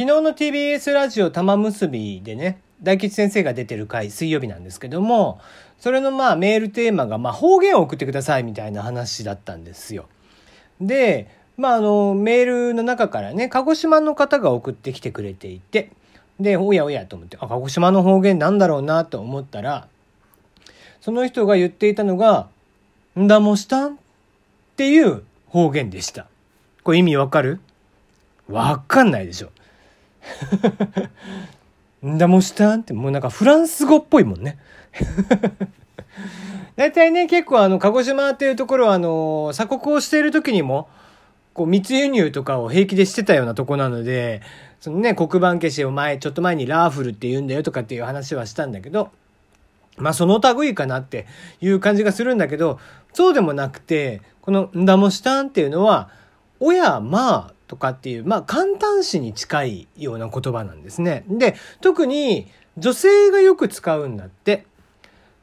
昨日の TBS ラジオ玉結びでね、大吉先生が出てる回、水曜日なんですけども、それのまあメールテーマが、まあ方言を送ってくださいみたいな話だったんですよ。で、まああの、メールの中からね、鹿児島の方が送ってきてくれていて、で、おやおやと思って、あ、鹿児島の方言なんだろうなと思ったら、その人が言っていたのが、んだもしたん？っていう方言でした。これ意味わかる？わかんないでしょ。んだもしたんってもうなんかフランス語っぽいもんね。大体ね、結構あの、鹿児島っていうところはあの、鎖国をしている時にも、こう密輸入とかを平気でしてたようなとこなので、そのね、黒板消しを前、ちょっと前にラーフルって言うんだよとかっていう話はしたんだけど、まあその類かなっていう感じがするんだけど、そうでもなくて、このんだもしたんっていうのは、親、まあ、とかっていう、まあ、簡単詞に近いような言葉なんですね。で、特に女性がよく使うんだって。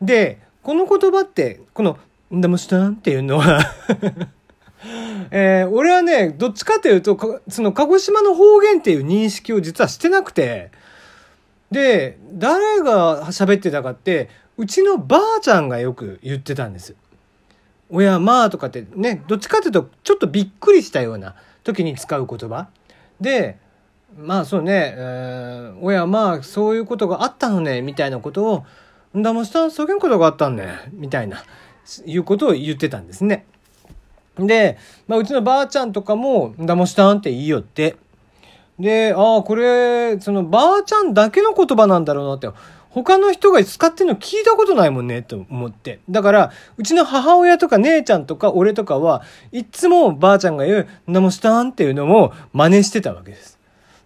で、この言葉って、この、んだもしたんっていうのは えー、俺はね、どっちかというと、その鹿児島の方言っていう認識を実はしてなくて、で、誰が喋ってたかって、うちのばあちゃんがよく言ってたんです。親まあとかってね、どっちかというとちょっとびっくりしたような時に使う言葉。で、まあそうね、えー、親まあそういうことがあったのね、みたいなことを、んだもしたん、そういうことがあったんね、みたいな、いうことを言ってたんですね。で、まあうちのばあちゃんとかも、んだもしたんって言いよって。で、ああ、これ、そのばあちゃんだけの言葉なんだろうなって。他の人が使ってるの聞いたことないもんね、と思って。だから、うちの母親とか姉ちゃんとか俺とかは、いつもばあちゃんが言う、なもしたんっていうのを真似してたわけです。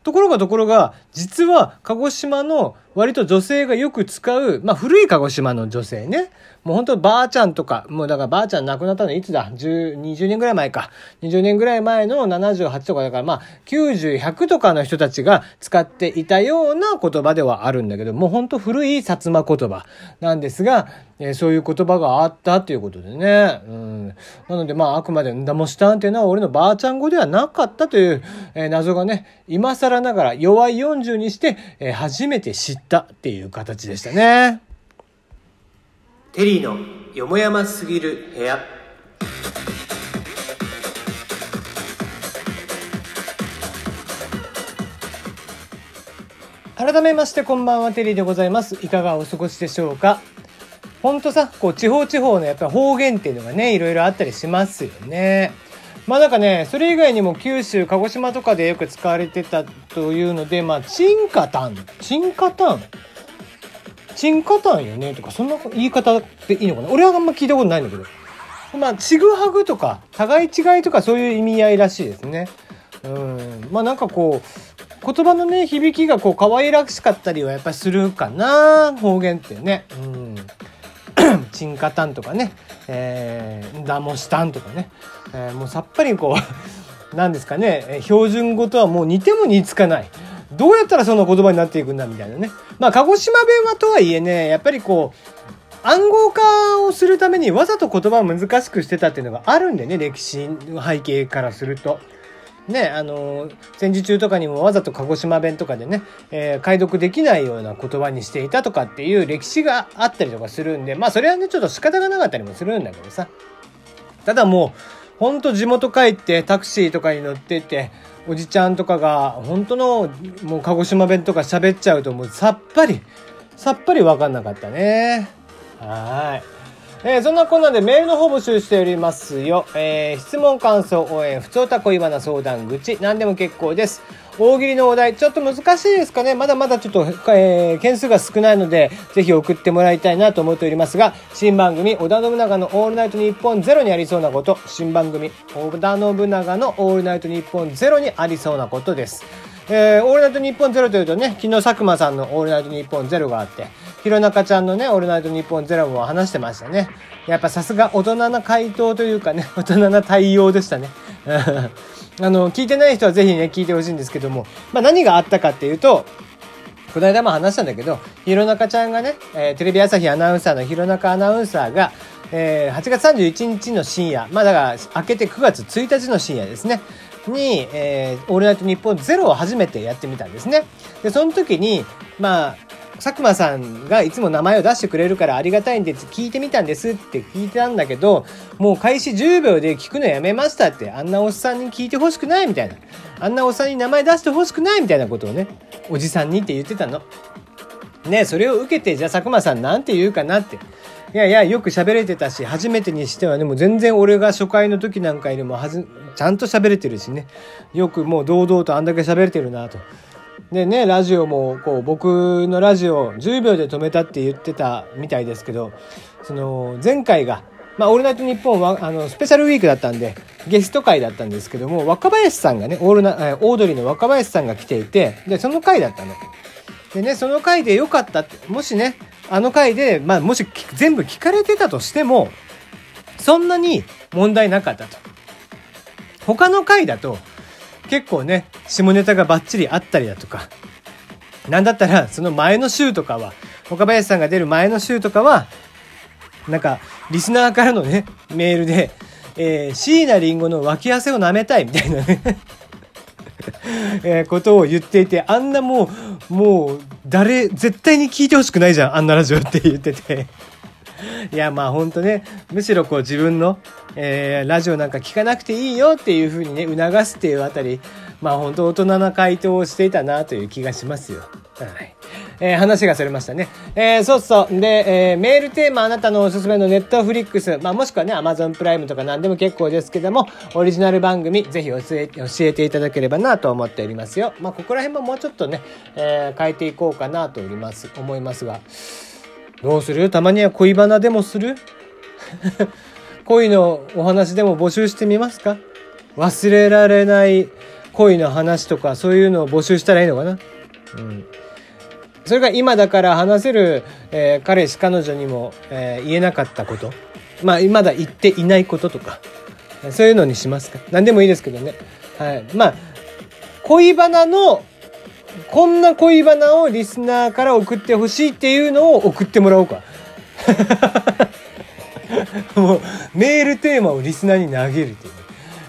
ところがところが、実は鹿児島の割と女性がよく使う、まあ古い鹿児島の女性ね。もう本当ばあちゃんとか、もうだからばあちゃん亡くなったのいつだ ?10、20年ぐらい前か。20年ぐらい前の78とかだから、まあ90、100とかの人たちが使っていたような言葉ではあるんだけど、もう本当古い薩摩言葉なんですが、えー、そういう言葉があったっていうことでね。うん。なのでまああくまでんだもしたんっていうのは俺のばあちゃん語ではなかったという、えー、謎がね、今更ながら弱い40にして、えー、初めて知ったっていう形でしたね。テリーのよもやますぎる部屋。改めましてこんばんはテリーでございます。いかがお過ごしでしょうか？ほんとさこう地方地方のやっぱ方言っていうのがねいろいろあったりしますよねまあなんかねそれ以外にも九州鹿児島とかでよく使われてたというのでまあチンカタンチンカタン？チンカタンよね？とか、そんな言い方でいいのかな？俺はあんま聞いたことないんだけど。まあ、ちぐはぐとか、互い違いとかそういう意味合いらしいですね。うん。まあなんかこう、言葉のね、響きがこう可愛らしかったりはやっぱりするかな方言ってね。うん。チンカタンとかね、えー、ダモシタンとかね、えー、もうさっぱりこう、なんですかね、標準語とはもう似ても似つかない。どうやったらその言葉になっていくんだみたいなね。まあ、鹿児島弁はとはいえね、やっぱりこう、暗号化をするためにわざと言葉を難しくしてたっていうのがあるんでね、歴史の背景からすると。ね、あの、戦時中とかにもわざと鹿児島弁とかでね、えー、解読できないような言葉にしていたとかっていう歴史があったりとかするんで、まあそれはね、ちょっと仕方がなかったりもするんだけどさ。ただもう、ほんと地元帰ってタクシーとかに乗ってて、おじちゃんとかが本当のもう鹿児島弁とか喋っちゃうともうさっぱりさっぱり分かんなかったねはいえー、そんなこんなでメールの方募集しておりますよ。えー、質問、感想、応援、普通た恋バナ相談口、何でも結構です。大喜利のお題、ちょっと難しいですかねまだまだちょっと、えー、件数が少ないので、ぜひ送ってもらいたいなと思っておりますが、新番組、織田信長のオールナイトニッポンゼロにありそうなこと、新番組、織田信長のオールナイトニッポンゼロにありそうなことです。えー、オールナイトニッポンゼロというとね、昨日佐久間さんのオールナイトニッポンゼロがあって、弘中ちゃんのね、オールナイトニッポンゼロも話してましたね。やっぱさすが大人な回答というかね、大人な対応でしたね。あの、聞いてない人はぜひね、聞いてほしいんですけども、まあ何があったかっていうと、この間も話したんだけど、弘中ちゃんがね、えー、テレビ朝日アナウンサーの弘中アナウンサーが、えー、8月31日の深夜、まあだから明けて9月1日の深夜ですね、に、えー、オールナイトニッポンゼロを初めてやってみたんですね。で、その時に、まあ、佐久間さんがいつも名前を出してくれるからありがたいんで聞いてみたんですって聞いてたんだけど、もう開始10秒で聞くのやめましたって、あんなおっさんに聞いてほしくないみたいな。あんなおっさんに名前出してほしくないみたいなことをね、おじさんにって言ってたの。ね、それを受けて、じゃあ佐久間さんなんて言うかなって。いやいや、よく喋れてたし、初めてにしてはね、もう全然俺が初回の時なんかよりもはず、ちゃんと喋れてるしね。よくもう堂々とあんだけ喋れてるなと。でね、ラジオも、こう、僕のラジオ10秒で止めたって言ってたみたいですけど、その、前回が、まあ、オールナイトニッポンは、あの、スペシャルウィークだったんで、ゲスト会だったんですけども、若林さんがね、オールナ、オードリーの若林さんが来ていて、で、その回だったの。でね、その回で良かったって、もしね、あの回で、まあ、もし全部聞かれてたとしても、そんなに問題なかったと。他の回だと、結構ね、下ネタがバッチリあったりだとか、なんだったら、その前の週とかは、岡林さんが出る前の週とかは、なんか、リスナーからのね、メールで、え、椎名林檎の脇汗を舐めたいみたいなね。え、ことを言っていて、あんなもう、もう、誰、絶対に聞いてほしくないじゃん、あんなラジオって言ってて。いや、まあほんとね、むしろこう自分の、えー、ラジオなんか聞かなくていいよっていうふうにね、促すっていうあたり、まあ本当大人な回答をしていたなという気がしますよ。はい。えー、話がそれましたね。えー、そうそう。で、えー、メールテーマあなたのおすすめのネットフリックス、まあもしくはね、アマゾンプライムとか何でも結構ですけども、オリジナル番組、ぜひ教え教えていただければなと思っておりますよ。まあここら辺ももうちょっとね、え、変えていこうかなとおります、思いますが。どうする？たまには恋バナでもする？恋のお話でも募集してみますか？忘れられない恋の話とかそういうのを募集したらいいのかな？うん。それが今だから話せる、えー、彼氏彼女にも、えー、言えなかったこと？まあ、まだ言っていないこととか？そういうのにしますか？何でもいいですけどね。はい。まあ、恋バナのこんな恋バナをリスナーから送ってほしいっていうのを送ってもらおうか。もうメールテーマをリスナーに投げるっていう。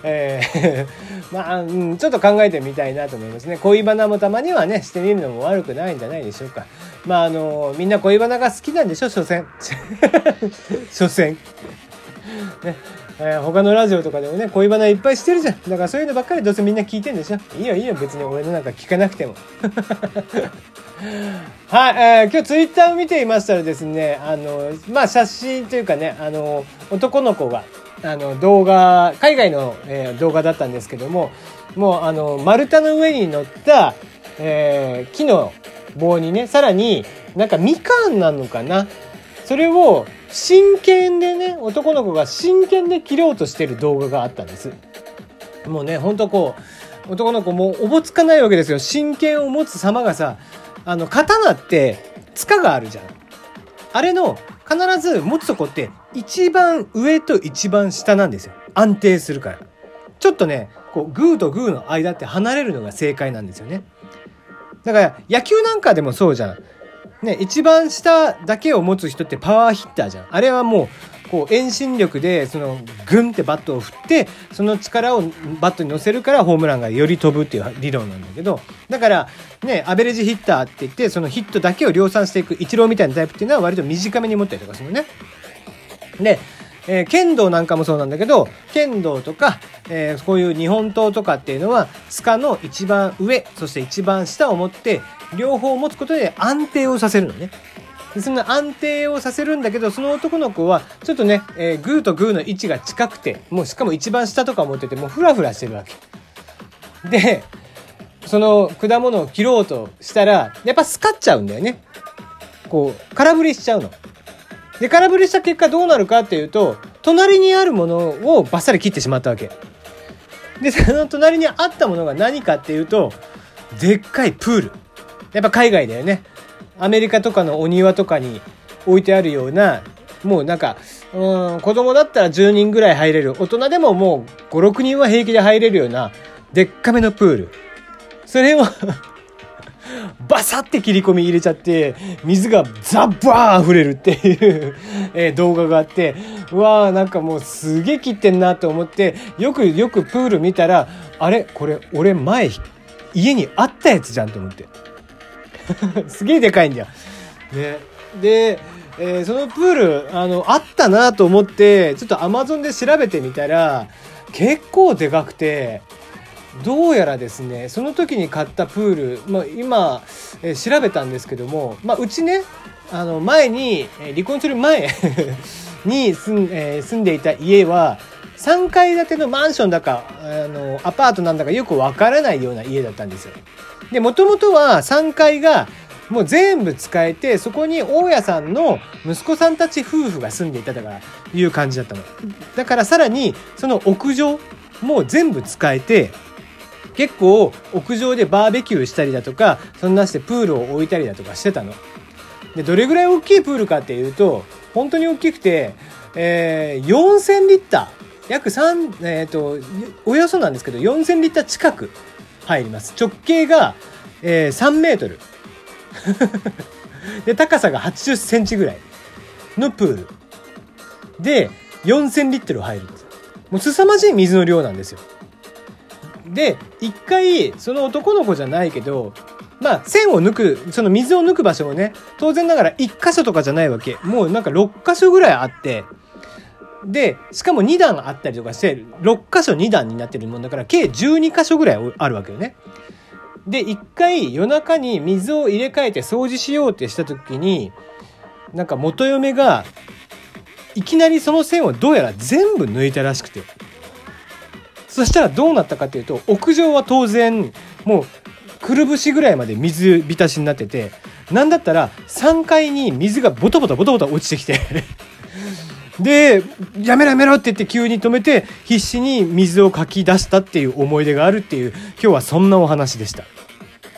えー、まあ、うん、ちょっと考えてみたいなと思いますね。恋バナもたまにはね、してみるのも悪くないんじゃないでしょうか。まあ、あの、みんな恋バナが好きなんでしょ、所詮。所詮。ね。えー、他のラジオとかでもね、恋バナいっぱいしてるじゃん。だからそういうのばっかりどうせみんな聞いてんでしょ。いいよいいよ、別に俺のなんか聞かなくても。はい、えー、今日ツイッターを見ていましたらですね、あの、まあ写真というかね、あの、男の子が、あの、動画、海外の、えー、動画だったんですけども、もうあの、丸太の上に乗った、えー、木の棒にね、さらになんかみかんなのかなそれを真剣でね、男の子が真剣で切ろうとしてる動画があったんです。もうね、ほんとこう、男の子もうおぼつかないわけですよ。真剣を持つ様がさ、あの、刀って、塚があるじゃん。あれの、必ず持つとこって、一番上と一番下なんですよ。安定するから。ちょっとね、こう、グーとグーの間って離れるのが正解なんですよね。だから、野球なんかでもそうじゃん。ね、一番下だけを持つ人ってパワーヒッターじゃん。あれはもう、こう遠心力でそのグンってバットを振ってその力をバットに乗せるからホームランがより飛ぶっていう理論なんだけどだからねアベレージヒッターって言ってそのヒットだけを量産していくイチローみたいなタイプっていうのは割と短めに持ったりとかするのね。でえー、剣道なんかもそうなんだけど、剣道とか、えー、こういう日本刀とかっていうのは、塚の一番上、そして一番下を持って、両方持つことで安定をさせるのね。でその安定をさせるんだけど、その男の子は、ちょっとね、えー、グーとグーの位置が近くて、もうしかも一番下とか持ってて、もうフラフラしてるわけ。で、その果物を切ろうとしたら、やっぱスカっちゃうんだよね。こう、空振りしちゃうの。で、空振りした結果どうなるかっていうと、隣にあるものをバッサリ切ってしまったわけ。で、その隣にあったものが何かっていうと、でっかいプール。やっぱ海外だよね。アメリカとかのお庭とかに置いてあるような、もうなんか、うん、子供だったら10人ぐらい入れる。大人でももう5、6人は平気で入れるような、でっかめのプール。それをバサって切り込み入れちゃって、水がザッバー溢れるっていう え、動画があって、うわーなんかもうすげえ切ってんなと思って、よくよくプール見たら、あれ？これ俺前家にあったやつじゃんと思って すげえでかいんだよ。ね。で、えー、そのプール、あの、あったなと思って、ちょっとアマゾンで調べてみたら、結構でかくて、どうやらですね、その時に買ったプール、まあ、今、えー、調べたんですけども、まあ、うちね、あの、前に、離婚する前 に住ん,、えー、住んでいた家は、3階建てのマンションだか、あの、アパートなんだかよくわからないような家だったんですよ。で、もともとは3階がもう全部使えて、そこに大家さんの息子さんたち夫婦が住んでいたとかいう感じだったの。だからさらに、その屋上も全部使えて、結構屋上でバーベキューしたりだとか、そんなしてプールを置いたりだとかしてたの。で、どれぐらい大きいプールかっていうと、本当に大きくて、えー、4000リッター。約3、えっ、ー、と、およそなんですけど、4000リッター近く入ります。直径が、えー、3メートル。で、高さが80センチぐらいのプール。で、4000リットル入るんです。もう凄まじい水の量なんですよ。で、一回、その男の子じゃないけど、まあ、線を抜く、その水を抜く場所もね、当然ながら1箇所とかじゃないわけ。もうなんか6箇所ぐらいあって、で、しかも2段あったりとかして、6箇所2段になってるもんだから、計12箇所ぐらいあるわけよね。で、一回夜中に水を入れ替えて掃除しようってした時に、なんか元嫁が、いきなりその線をどうやら全部抜いたらしくて。そしたらどうなったかというと、屋上は当然、もう、くるぶしぐらいまで水浸しになってて、なんだったら3階に水がボトボトボトボト落ちてきて で、やめろやめろって言って急に止めて、必死に水をかき出したっていう思い出があるっていう、今日はそんなお話でした。